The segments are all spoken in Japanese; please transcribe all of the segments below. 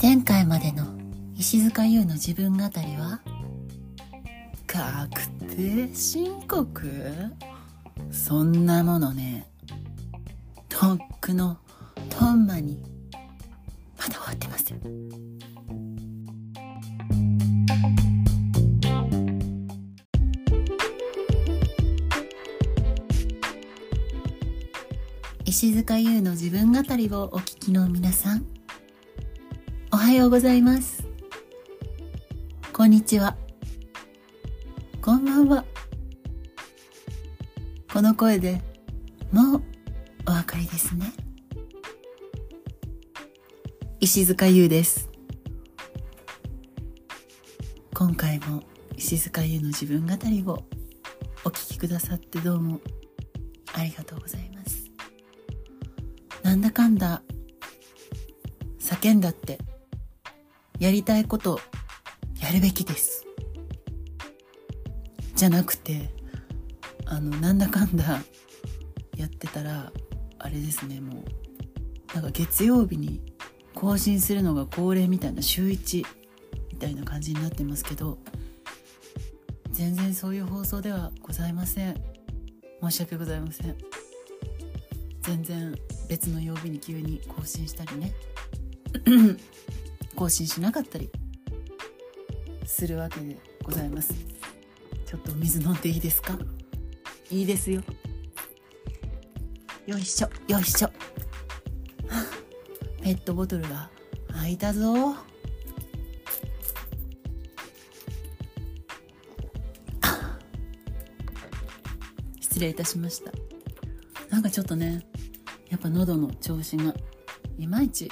前回までの石塚優の自分語りは？確定申告？そんなものね。とっくのトンマに。まだ終わってません石塚優の自分語りをお聞きの皆さん。おはようございます。こんにちは。こんばんは。この声でもうお分かりですね。石塚優です。今回も石塚優の自分語りをお聞きくださってどうもありがとうございます。なんだかんだ叫んだってやりたいことやるべきです。じゃなくてあのなんだかんだやってたらあれですねもうなんか月曜日に更新するのが恒例みたいな週1みたいな感じになってますけど全然そういう放送ではございません。申し訳ございません。全然別の曜日に急に更新したりね。更新しなかったりするわけでございます。ちょっとお水飲んでいいですか？いいですよ。よいしょよいしょ。ペットボトルが開いたぞ。失礼いたしました。なんかちょっとねやっぱ喉の調子がいまいち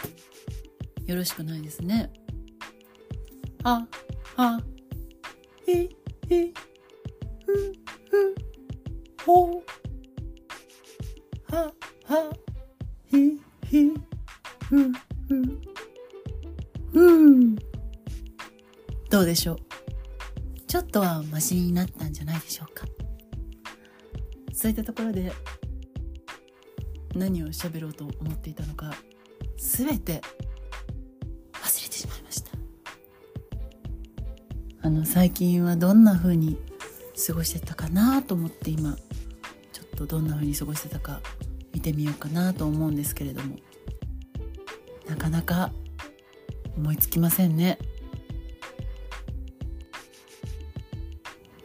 よろしくないですね。ははひひふふほははひひふふふ。どうでしょう？ちょっとはマシになったんじゃないでしょうか。そういったところで何を喋ろうと思っていたのか全て忘れてしまいました。あの最近はどんな風に過ごしてたかなと思って今ちょっとどんな風に過ごしてたか見てみようかなと思うんですけれどもなかなか思いつきませんね。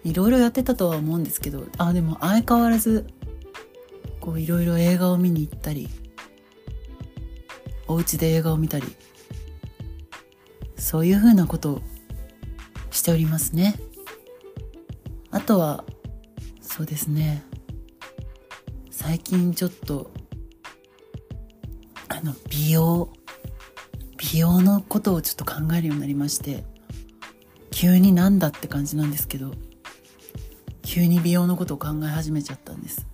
いろいろやってたとは思うんですけどあでも相変わらずういろいろ映画を見に行ったりお家で映画を見たりそういうふうなことをしておりますね。あとはそうですね。最近ちょっとあの美容美容のことをちょっと考えるようになりまして急になんだって感じなんですけど急に美容のことを考え始めちゃったんです。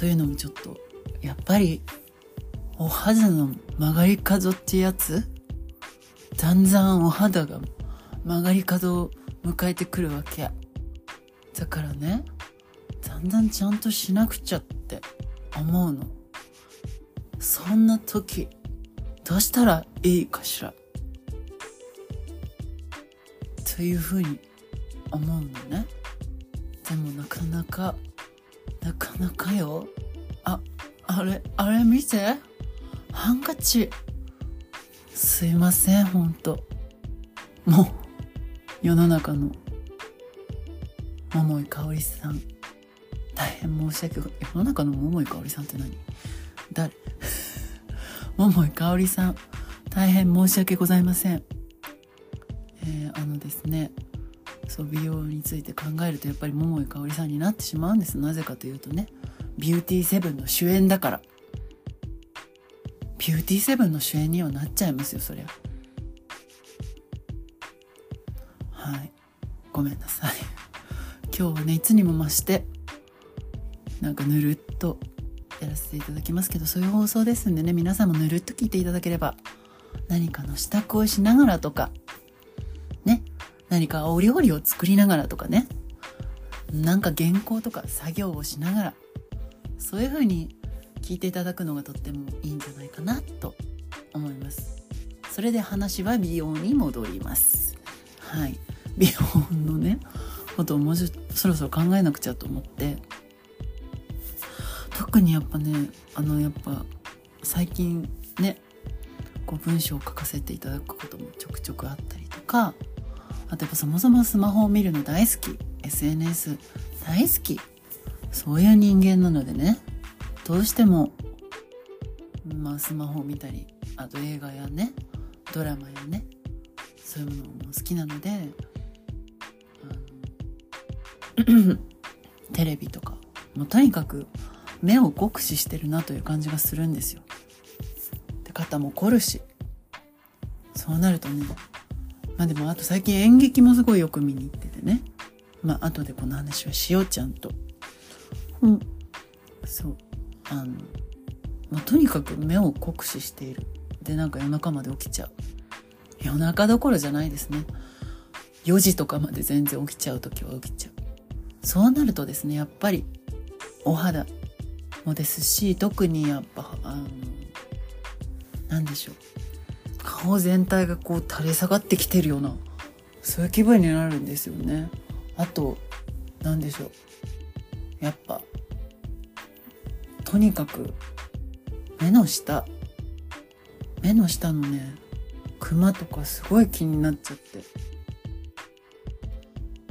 というのもちょっとやっぱりお肌の曲がり角ってやつ？だんだんお肌が曲がり角を迎えてくるわけ。だからねだんだんちゃんとしなくちゃって思うの。そんな時どうしたらいいかしら？というふうに思うのね。でもなかなかなかなかよ。ああれあれ見て。ハンカチ。すいませんほんと。もう世の中の桃井かおりさん。大変申し訳ご世の中の桃井かおりさんって何？誰？桃井かおりさん。大変申し訳ございません。えー、あのですね。そう美容について考えるとやっぱり桃井かおりさんになってしまうんです。なぜかというとね。ビューティーセブンの主演だから。ビューティーセブンの主演にはなっちゃいますよそりゃ。はい。ごめんなさい。今日はねいつにも増してなんかぬるっとやらせていただきますけどそういう放送ですんでね皆さんもぬるっと聞いていただければ何かの支度をしながらとか何かお料理を作りながらとかね。なんか原稿とか作業をしながら。そういう風に聞いていただくのがとってもいいんじゃないかなと思います。それで話は美容に戻ります。はい。美容のねことをもうそろそろ考えなくちゃと思って。特にやっぱねあのやっぱ最近ねこう文章を書かせていただくこともちょくちょくあったりとか。あとやっぱそもそもスマホを見るの大好き。SNS 大好き。そういう人間なのでね。どうしてもまあスマホを見たりあと映画やねドラマやねそういうものも好きなのであのテレビとかもうとにかく目を酷使してるなという感じがするんですよ。で肩も凝るし。そうなるとねまあでもあと最近演劇もすごいよく見に行っててね。まあ後でこの話はしようちゃんと。うん、そう。あの、まあ、とにかく目を酷使している。でなんか夜中まで起きちゃう。夜中どころじゃないですね。4時とかまで全然起きちゃう時は起きちゃう。そうなるとですねやっぱりお肌もですし特にやっぱあの何でしょう顔全体がこう垂れ下がってきてるようなそういう気分になるんですよね。あと何でしょう。やっぱとにかく目の下。目の下のねクマとかすごい気になっちゃって。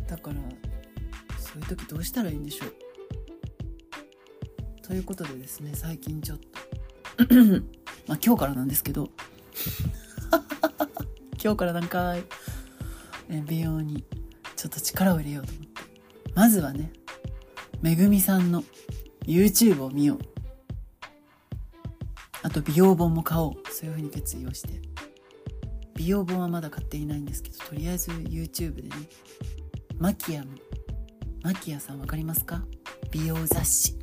だからそういう時どうしたらいいんでしょう。ということでですね最近ちょっと まあ今日からなんですけど今日から何回美容にちょっと力を入れようと思って。まずはねめぐみさんの YouTube を見よう。あと美容本も買おう。そういうふうに決意をして。美容本はまだ買っていないんですけどとりあえず YouTube でねマキアのマキアさん分かりますか？美容雑誌。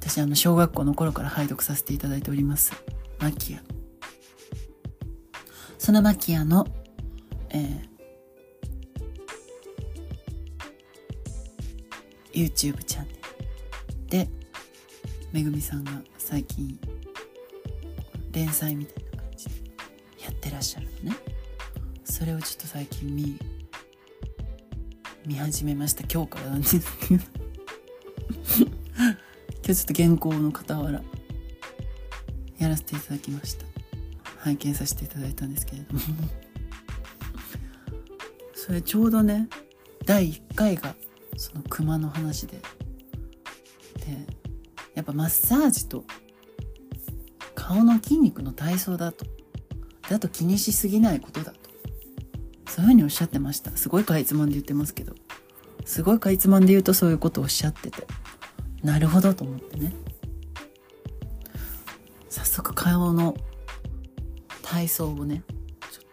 私あの小学校の頃から拝読させていただいております。マキアそのマキアの、えー、YouTube チャンネルでめぐみさんが最近連載みたいな感じでやってらっしゃるのね。それをちょっと最近見見始めました。今日からなんですけど。今日ちょっと原稿の傍らやらせていただきました。拝見させていただいたんですけれども。それちょうどね第1回がその熊の話で。でやっぱマッサージと顔の筋肉の体操だと。だと気にしすぎないことだと。そういうふうにおっしゃってました。すごいかいつまんで言ってますけど。すごいかいつまんで言うとそういうことをおっしゃってて。なるほどと思ってね。早速顔の体操をねちょっ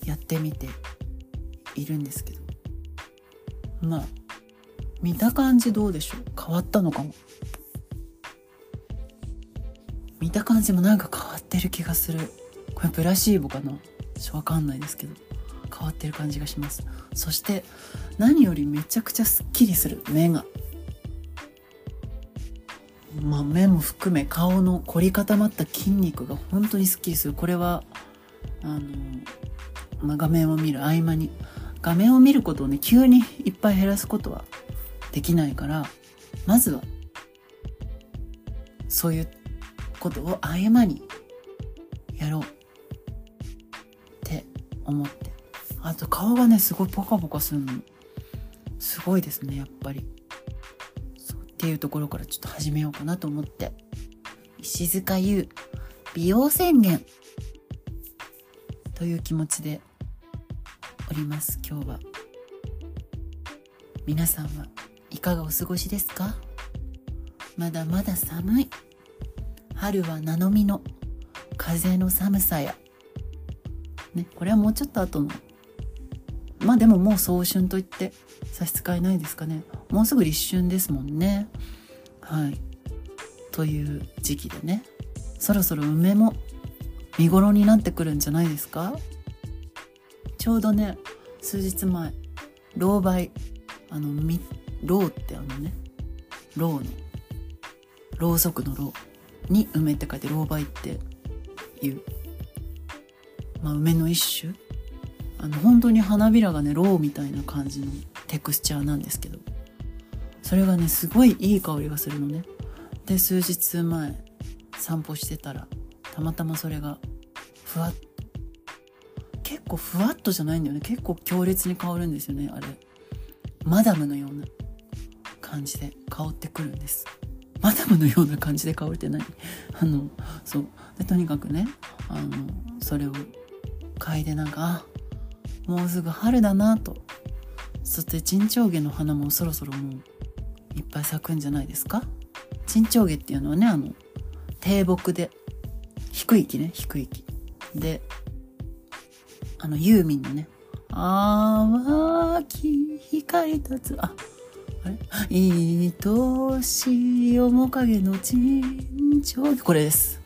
とやってみているんですけど。まあ見た感じどうでしょう？変わったのかも。見た感じもなんか変わってる気がする。これプラシーボかな？ちょわかんないですけど。変わってる感じがします。そして何よりめちゃくちゃすっきりする目が。まあ、目も含め顔の凝り固まった筋肉が本当にすっきりする。これはあの、まあ、画面を見る合間に。画面を見ることをね急にいっぱい減らすことはできないからまずはそういうことを合間にやろうって思って。あと顔がねすごいポカポカするの。すごいですねやっぱり。っていうところからちょっと始めようかなと思って。石塚優美容宣言。という気持ちでおります今日は。皆さんはいかがお過ごしですか？まだまだ寒い。春は名の実の。風の寒さや。ねこれはもうちょっと後の。まあでももう早春といって差し支えないですかね。もうすぐ立春ですもんね。はい。という時期でね。そろそろ梅も見頃になってくるんじゃないですか？ちょうどね数日前老梅あのみろうってあのねろうのろうそくのろうに梅って書いてろうばいっていう、まあ、梅の一種。あの本当に花びらがねろうみたいな感じのテクスチャーなんですけど。それがねすごいいい香りがするのね。で数日前散歩してたらたまたまそれがふわっと結構ふわっとじゃないんだよね。結構強烈に香るんですよねあれ。マダムのような感じで香ってくるんです。マダムのような感じで香るって何？あのそう。でとにかくねあのそれを嗅いでなんかあもうすぐ春だなと。そして沈丁花の花もそろそろもういっぱい咲くんじゃないですか？沈丁花っていうのはねあの低木で低い木ね低い木。であのユーミンのね「淡き光立つ」ああれ「愛しい面影の沈丁花」これです。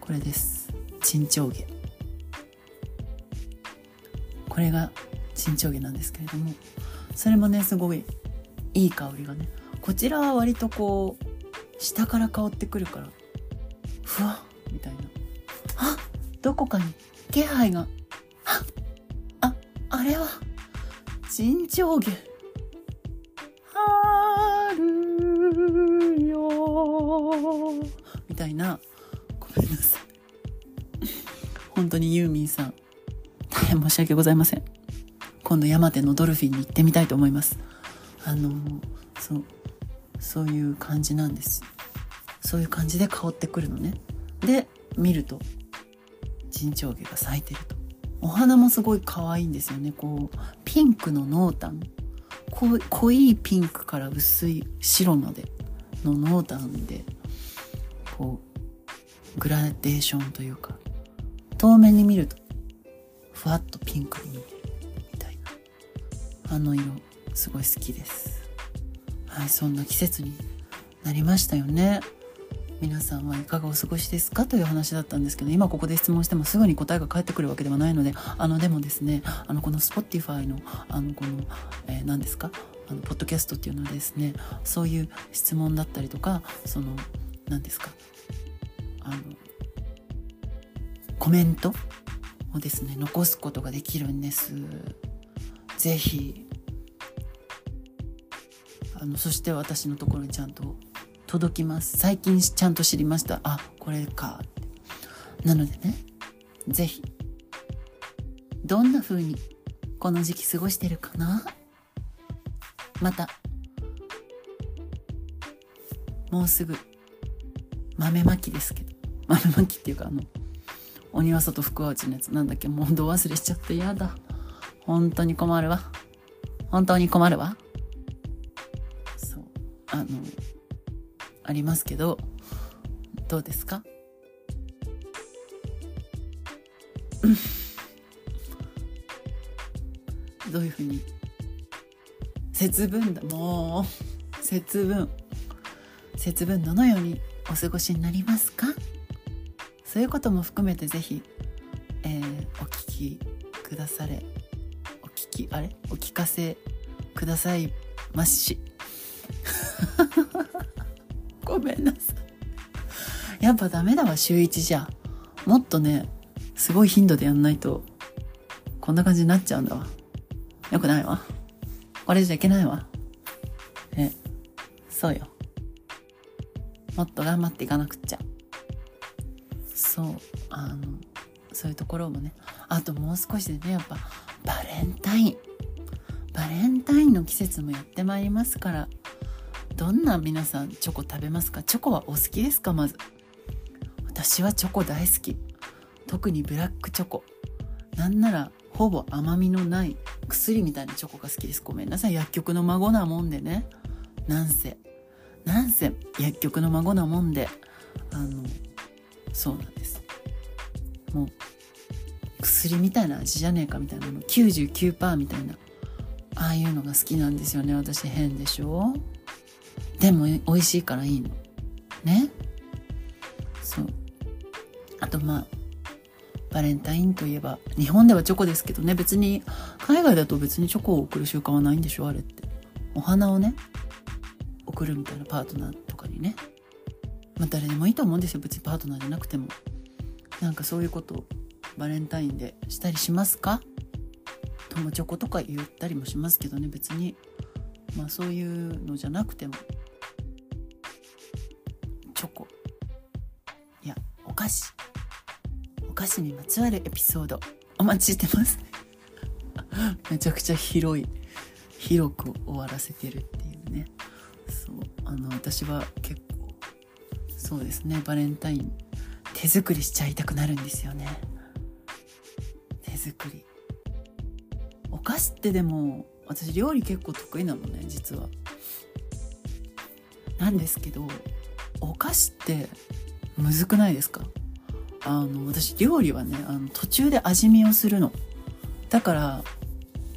これです。沈丁花これが沈丁花なんですけれどもそれもねすごいいい香りがねこちらは割とこう下から香ってくるからふわっみたいな。あどこかに気配が。あああれは沈丁花春よ。みたいな。ごめんなさい。本当にユーミンさん。大変申し訳ございません。今度山手のドルフィンに行ってみたいと思います。あのそう。そういう感じなんです。そういう感じで香ってくるのね。で見ると沈丁花が咲いてると。お花もすごい可愛いんですよね。こうピンクの濃淡。濃いピンクから薄い白までの濃淡でこうグラデーションというか遠目に見るとふわっとピンクに見えるみたいな。あの色すごい好きです。はいそんな季節になりましたよね。皆さんはいかがお過ごしですかという話だったんですけど今ここで質問してもすぐに答えが返ってくるわけではないのであのでもですねあのこの Spotify のあのこの、えー、何ですかあのポッドキャストっていうのはですねそういう質問だったりとかその何ですかあのコメントをですね残すことができるんです。ぜひあのそして私のところにちゃんと届きます。最近ちゃんと知りました。あこれか。なのでねぜひどんな風にこの時期過ごしてるかな？またもうすぐ豆まきですけど。豆まきっていうかあの鬼は外福は内のやつなんだっけ？もうど忘れしちゃって。やだ。本当に困るわ。本当に困るわ。のありますけどどうですか？どういうふうに？節分だ。もう節分。節分どのようにお過ごしになりますか？そういうことも含めてぜひ、えー、お聞きくだされ。お聞きあれ？お聞かせくださいまし。ごめんなさい。やっぱダメだわ週1じゃもっとねすごい頻度でやんないとこんな感じになっちゃうんだわ。よくないわ。これじゃいけないわ。えそうよ。もっと頑張っていかなくっちゃ。そうあのそういうところもね。あともう少しでねやっぱバレンタイン。バレンタインの季節もやってまいりますから。どんな皆さんチョコ食べますか？チョコはお好きですか？まず。私はチョコ大好き。特にブラックチョコ。なんならほぼ甘みのない薬みたいなチョコが好きです。ごめんなさい。薬局の孫なもんでね。なんせ。なんせ。薬局の孫なもんで。あのそうなんです。もう薬みたいな味じゃねえかみたいな。の99%みたいな。ああいうのが好きなんですよね。私変でしょ？でも美味しいからいいの。ね？そう。あとまあバレンタインといえば日本ではチョコですけどね。別に海外だと別にチョコを送る習慣はないんでしょ？あれって。お花をね送るみたいなパートナーとかにね。まあ誰でもいいと思うんですよ。別にパートナーじゃなくても。なんかそういうことバレンタインでしたりしますか？友チョコとか言ったりもしますけどね。別にまあそういうのじゃなくても。菓子。お菓子にまつわるエピソード。お待ちしてます。めちゃくちゃ広い。広く終わらせてるっていうね。そう。あの私は結構そうですね。バレンタイン手作りしちゃいたくなるんですよね。手作り。お菓子ってでも私料理結構得意なのね実は。なんですけどお菓子ってむずくないですか？あの私料理はねあの途中で味見をするの。だから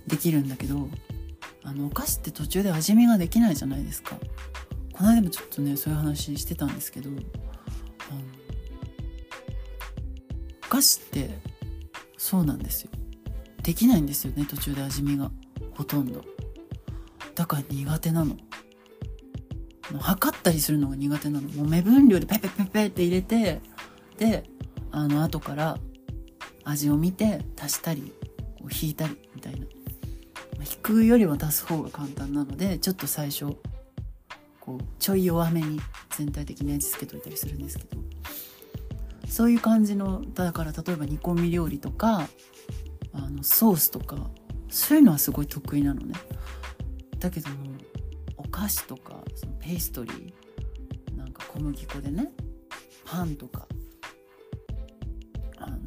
できるんだけどあのお菓子って途中で味見ができないじゃないですか。この間もちょっとねそういう話してたんですけどあのお菓子ってそうなんですよ。できないんですよね途中で味見が。ほとんど。だから苦手なの。測ったりするのが苦手なの。もう目分量でペペペペって入れてであの後から味を見て足したりこう引いたりみたいな。引くよりは足す方が簡単なのでちょっと最初こうちょい弱めに全体的に味付けといたりするんですけど。そういう感じのだから例えば煮込み料理とかあのソースとかそういうのはすごい得意なのね。だけどもお菓子とかそのペーストリーなんか小麦粉でねパンとか。あの、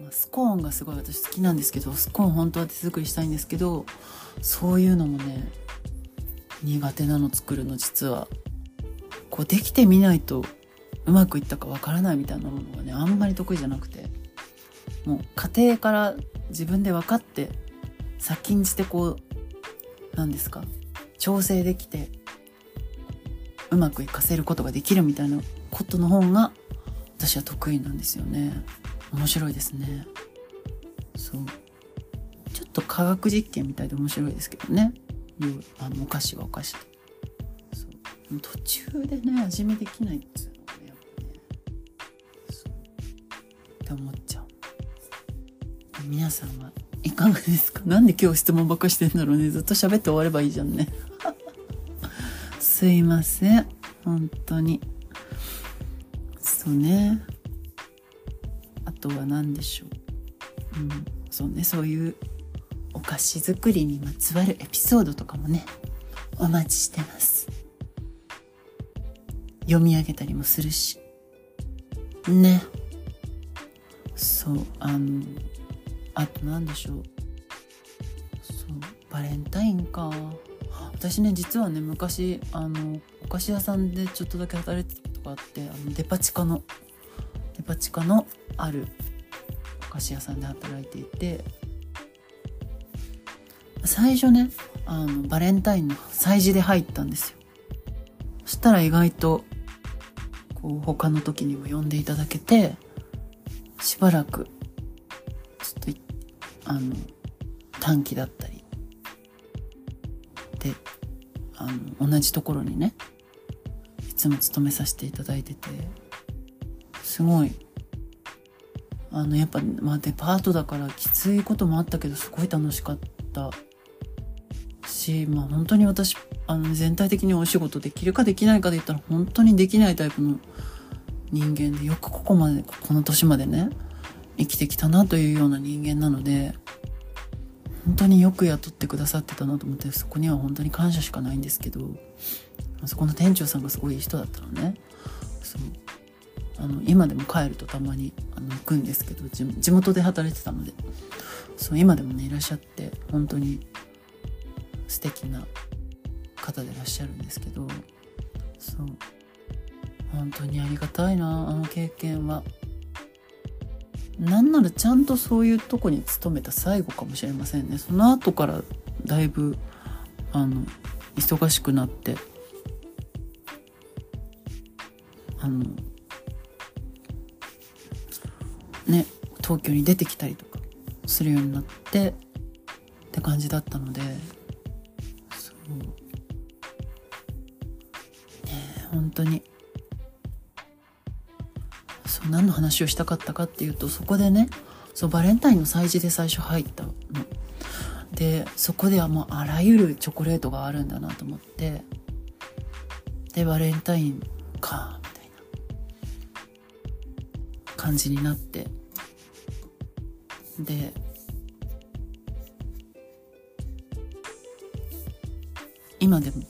まあ、スコーンがすごい私好きなんですけどスコーン本当は手作りしたいんですけどそういうのもね苦手なの作るの実は。こうできてみないとうまくいったかわからないみたいなものがねあんまり得意じゃなくて。もう家庭から自分で分かって先んじてこう何ですか調整できてうまくいかせることができるみたいなことの方が私は得意なんですよね。面白いですね。そう。ちょっと科学実験みたいで面白いですけどね。あのお菓子はお菓子で。そう。途中でね味見できないっつうのがやっぱね。そう。って思っちゃう。皆さんはいかがですか？なんで今日質問ばっかしてんだろうね。ずっと喋って終わればいいじゃんね。すいません。本当に。そうね。あとは何でしょう。うん。そうね。そういうお菓子作りにまつわるエピソードとかもねお待ちしてます。読み上げたりもするし。ね。そうあのあと何でしょう。そうバレンタインか。私ね実はね昔あのお菓子屋さんでちょっとだけ働いてたとがあってあのデパ地下のデパ地下のあるお菓子屋さんで働いていて最初ねあのバレンタインの催事で入ったんですよ。そしたら意外とこう他の時にも呼んでいただけてしばらくちょっとあの短期だったりであの同じところにねいつも勤めさせていただいててすごいあのやっぱ、まあ、デパートだからきついこともあったけどすごい楽しかった。し、まあ、本当に私あの全体的にお仕事できるかできないかで言ったら本当にできないタイプの人間でよくここまでこの年までね生きてきたなというような人間なので本当によく雇ってくださってたなと思ってそこには本当に感謝しかないんですけどそこの店長さんがすごいいい人だったのね。そうあの今でも帰るとたまにあの行くんですけど地元で働いてたので。そう今でもねいらっしゃって本当に素敵な方でいらっしゃるんですけどそう本当にありがたいなあの経験は。なんならちゃんとそういうとこに勤めた最後かもしれませんね。その後からだいぶあの忙しくなってあのね東京に出てきたりとかするようになってって感じだったのでそう。ね本当に。何の話をしたかったかっていうとそこでねそうバレンタインの催事で最初入ったの。でそこではもうあらゆるチョコレートがあるんだなと思ってでバレンタインかみたいな感じになってで今でも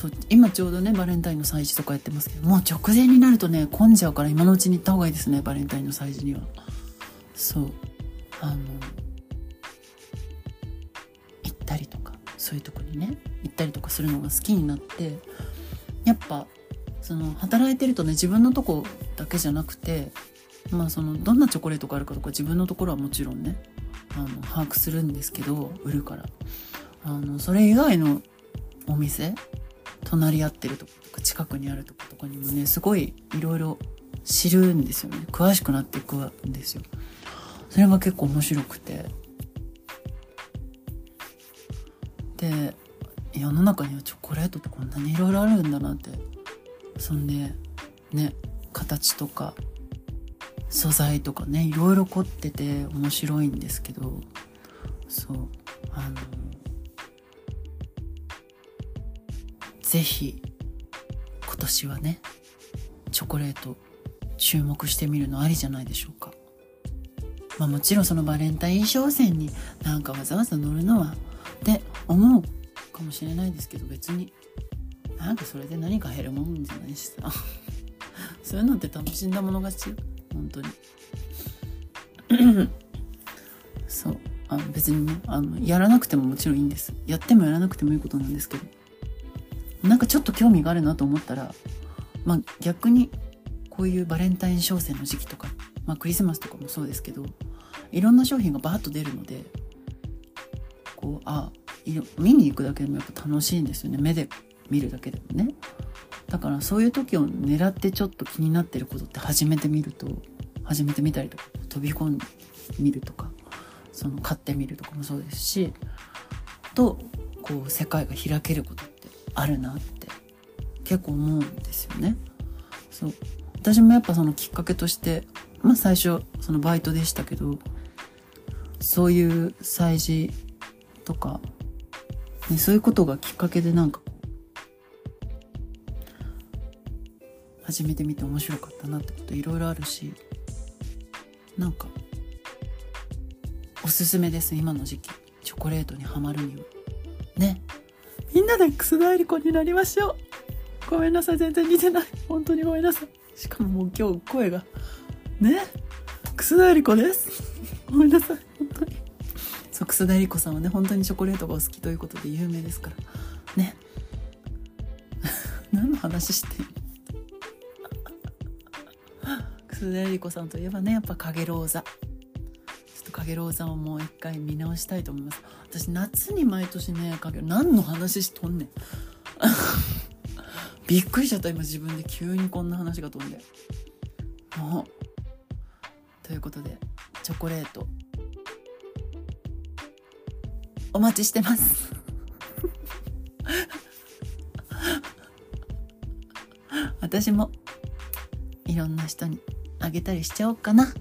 そう今ちょうどねバレンタインの催事とかやってますけどもう直前になるとね混んじゃうから今のうちに行った方がいいですねバレンタインの催事には。そう。あの行ったりとかそういうとこにね行ったりとかするのが好きになってやっぱその働いてるとね自分のとこだけじゃなくてまあそのどんなチョコレートがあるかとか自分のところはもちろんねあの把握するんですけど売るから。あのそれ以外のお店隣り合ってるとことか近くにあるとことかにもねすごいいろいろ知るんですよね。詳しくなっていくんですよ。それが結構面白くて。で世の中にはチョコレートってこんなにいろいろあるんだなって。そんでね形とか素材とかねいろいろ凝ってて面白いんですけどそうあのぜひ今年はねチョコレート注目してみるのありじゃないでしょうか。まあもちろんそのバレンタイン商戦になんかわざわざ乗るのはって思うかもしれないですけど別になんかそれで何か減るもんじゃないしさ。そういうのって楽しんだもの勝ちよ。本当に。そう。あの別にねあのやらなくてももちろんいいんです。やってもやらなくてもいいことなんですけど。なんかちょっと興味があるなと思ったら、まあ逆にこういうバレンタイン商戦の時期とか、まあクリスマスとかもそうですけど、いろんな商品がバーッと出るので、こう、あ、見に行くだけでもやっぱ楽しいんですよね。目で見るだけでもね。だからそういう時を狙ってちょっと気になってることって始めてみると、始めてみたりとか、飛び込んでみるとか、その買ってみるとかもそうですし、と、こう世界が開けることあるなって結構思うんですよね。そう。私もやっぱそのきっかけとしてまあ最初そのバイトでしたけどそういう催事とか、ね、そういうことがきっかけでなんか始めてみて面白かったなってこといろいろあるしなんかおすすめです今の時期。チョコレートにはまるには。ね。みんなで楠田絵理子になりましょう。ごめんなさい、全然似てない。本当にごめんなさい。しかももう今日声が、ね、楠田絵理子です。ごめんなさい、本当に。そう、楠田絵理子さんはね、本当にチョコレートがお好きということで有名ですから。ね？何の話してんの？楠田絵理子さんといえばね、やっぱ影ローザ。影ローザをもう一回見直したいと思います私夏に毎年ね影何の話しとんねん。びっくりしちゃった今自分で急にこんな話が飛んで。もう。ということでチョコレート。お待ちしてます。私もいろんな人にあげたりしちゃおうかな。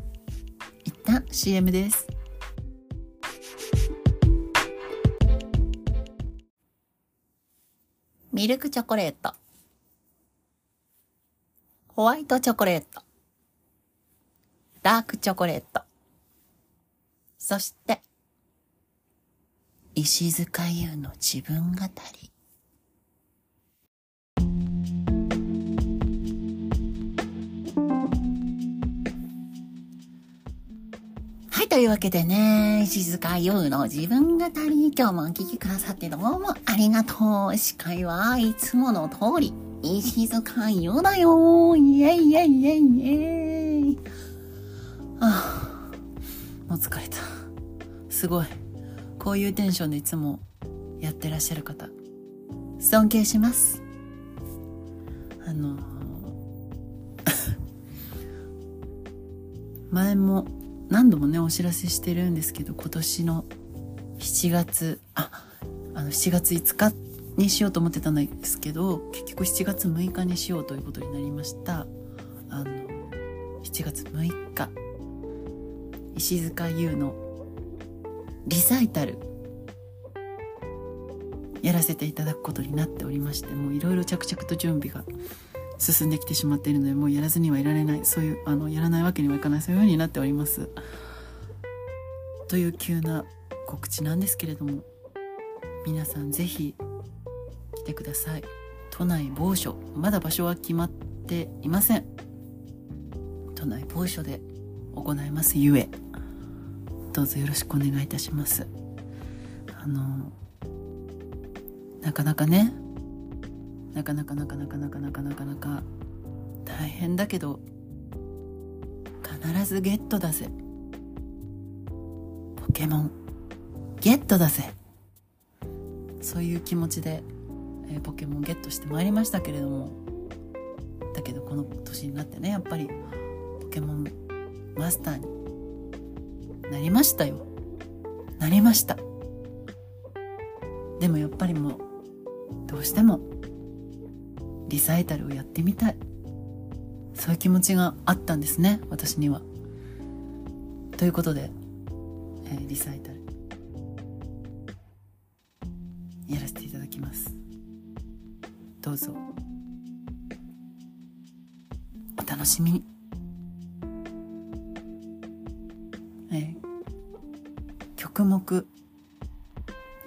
旦 CM です。ミルクチョコレート。ホワイトチョコレート。ダークチョコレート。そして石塚優の自分語り。というわけでね、静か優の自分語り、今日もお聞きくださってどうもありがとう。司会はいつもの通り、石塚優だよイェイイェイイェイイェイああ、もう疲れた。すごい。こういうテンションでいつもやってらっしゃる方、尊敬します。あの 前も何度もねお知らせしてるんですけど今年の7月ああの7月5日にしようと思ってたんですけど結局7月6日にしようということになりました。あの1月6日。石塚優のリサイタル。やらせていただくことになっておりましてもういろいろ着々と準備が進んできてしまっているのでもうやらずにはいられないそういうあのやらないわけにはいかないそういうふうになっております。という急な告知なんですけれども皆さんぜひ来てください。都内某所まだ場所は決まっていません。都内某所で行いますゆえ。どうぞよろしくお願いいたします。あのなかなかねなかなかなかなかなかなかなかなか大変だけど必ずゲットだぜ。ポケモン。ゲットだぜ。そういう気持ちで、えー、ポケモンゲットしてまいりましたけれども。だけどこの年になってねやっぱりポケモンマスターになりましたよ。なりました。でもやっぱりもうどうしてもリサイタルをやってみたい。そういう気持ちがあったんですね私には。ということで、えー、リサイタル。やらせていただきます。どうぞ。お楽しみに、えー、曲目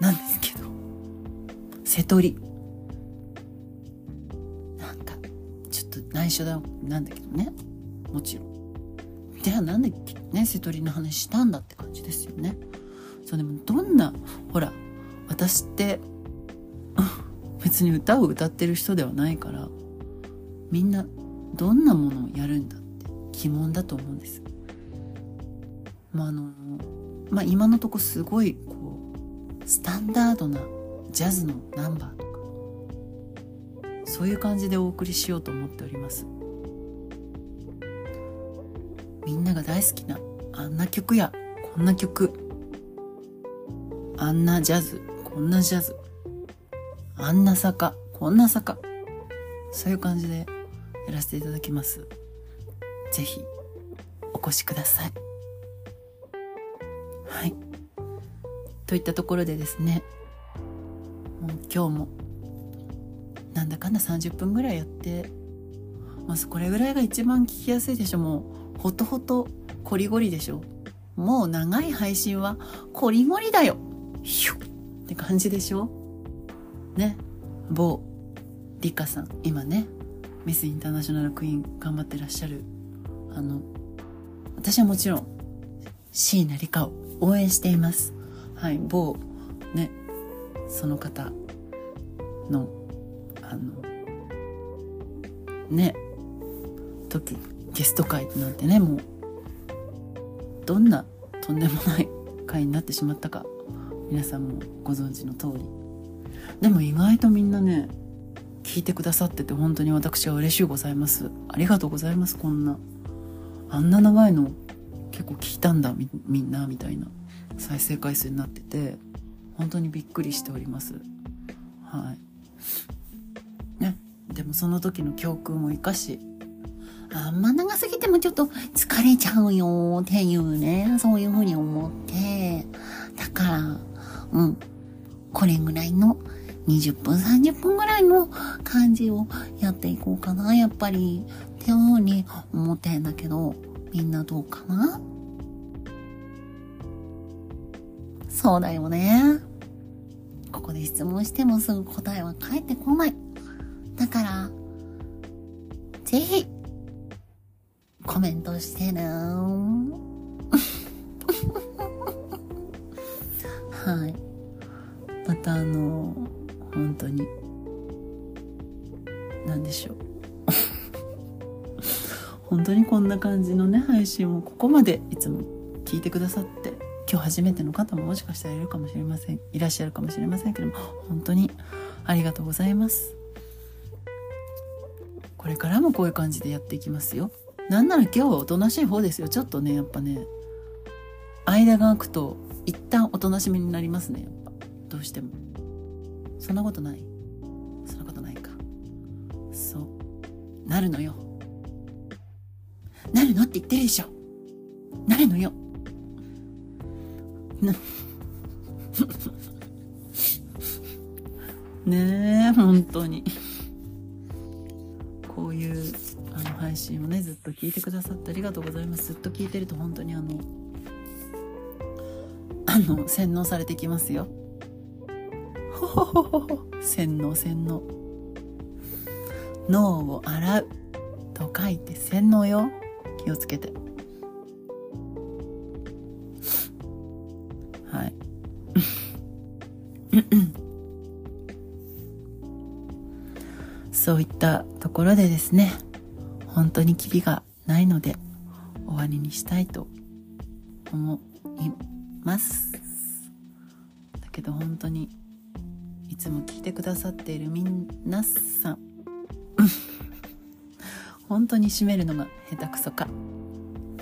なんですけど。瀬戸り。緒だなんだけどね。もちろん。じゃあなんでね瀬戸りの話したんだって感じですよね。そうでもどんなほら私って 別に歌を歌ってる人ではないからみんなどんなものをやるんだって疑問だと思うんです。まああのまあ今のとこすごいこうスタンダードなジャズのナンバーそういう感じでお送りしようと思っております。みんなが大好きなあんな曲やこんな曲。あんなジャズこんなジャズ。あんな坂こんな坂。そういう感じでやらせていただきます。ぜひお越しください。はい。といったところでですねもう今日もなんだかんだ30分ぐらいやってまずこれぐらいが一番聞きやすいでしょ。もうほとほとこりごりでしょ。もう長い配信はこりごりだよ。ひゅって感じでしょ。ね。某リカさん。今ねミスインターナショナルクイーン頑張ってらっしゃる。あの私はもちろん椎名リカを応援しています。はい某ねその方のあのね時ゲスト会なんてねもうどんなとんでもない会になってしまったか皆さんもご存知の通り。でも意外とみんなね聞いてくださってて本当に私は嬉しゅうございます。ありがとうございますこんな。あんな長いの結構聞いたんだみんなみたいな再生回数になってて本当にびっくりしております。はい。でもその時の教訓を生かしあんま長すぎてもちょっと疲れちゃうよっていうねそういうふうに思ってだからうんこれぐらいの20分30分ぐらいの感じをやっていこうかなやっぱりっていうふうに思ってんだけどみんなどうかな？そうだよね。ここで質問してもすぐ答えは返ってこない。からぜひコメントしてね。はい。またあの本当に何でしょう。本当にこんな感じのね配信をここまでいつも聞いてくださって今日初めての方ももしかしたらいるかもしれません。いらっしゃるかもしれませんけども本当にありがとうございます。これからもこういう感じでやっていきますよ。なんなら今日はおとなしい方ですよ。ちょっとねやっぱね。間が空くと一旦おとなしめになりますね。やっぱどうしても。そんなことない。そんなことないか。そう。なるのよ。なるのって言ってるでしょ。なるのよ。な ねえ本当に。こういうあの配信をねずっと聞いてくださってありがとうございます。ずっと聞いてると本当にあのあの洗脳されてきますよ。ほほほほほ洗脳洗脳。脳を洗う。と書いて洗脳よ。気をつけて。はい。そういったところでですね本当にキリがないので終わりにしたいと思います。だけど本当にいつも聞いてくださっている皆さん 本当に締めるのが下手くそか。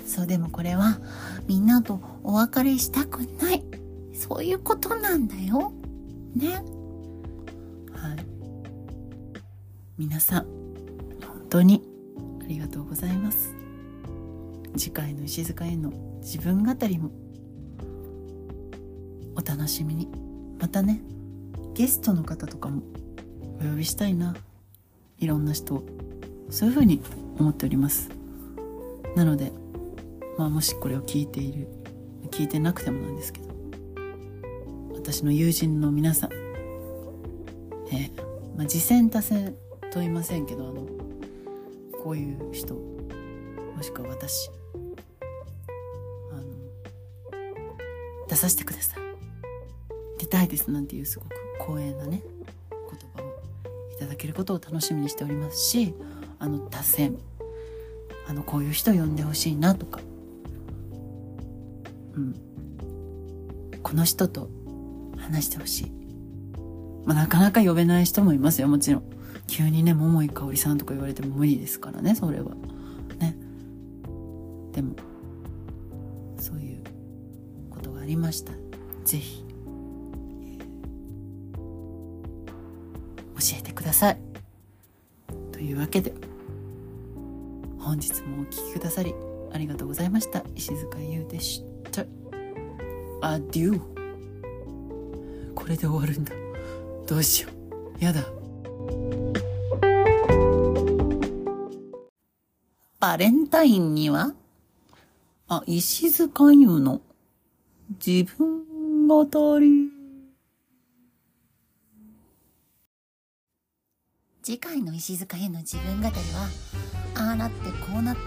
そうでもこれはみんなとお別れしたくない。そういうことなんだよ。ね。皆さん本当にありがとうございます。次回の石塚への自分語りもお楽しみに。またねゲストの方とかもお呼びしたいな。いろんな人をそういうふうに思っております。なのでまあもしこれを聞いている聞いてなくてもなんですけど私の友人の皆さんえーまあ、次戦多戦と言いませんけどあのこういう人もしくは私あの出させてください出たいですなんていうすごく光栄なね言葉をいた。だけることを楽しみにしておりますしあの多選あのこういう人呼んでほしいなとか。うん。この人と話してほしい。まあ、なかなか呼べない人もいますよもちろん。急にね桃井かおりさんとか言われても無理ですからねそれは。ね。でもそういうことがありました。ぜひ教えてください。というわけで本日もお聴きくださりありがとうございました。石塚優でした。アデューこれで終わるんだ。どうしよう。やだ。バレンタインにはあ、石塚優の自分語り。次回の石塚への自分語りはああなってこうなって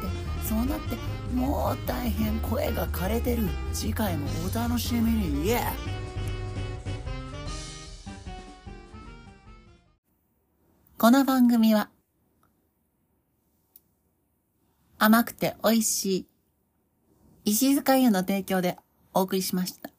そうなってもう大変声が枯れてる。次回もお楽しみに。イエーこの番組は甘くて美味しい石塚優の提供でお送りしました。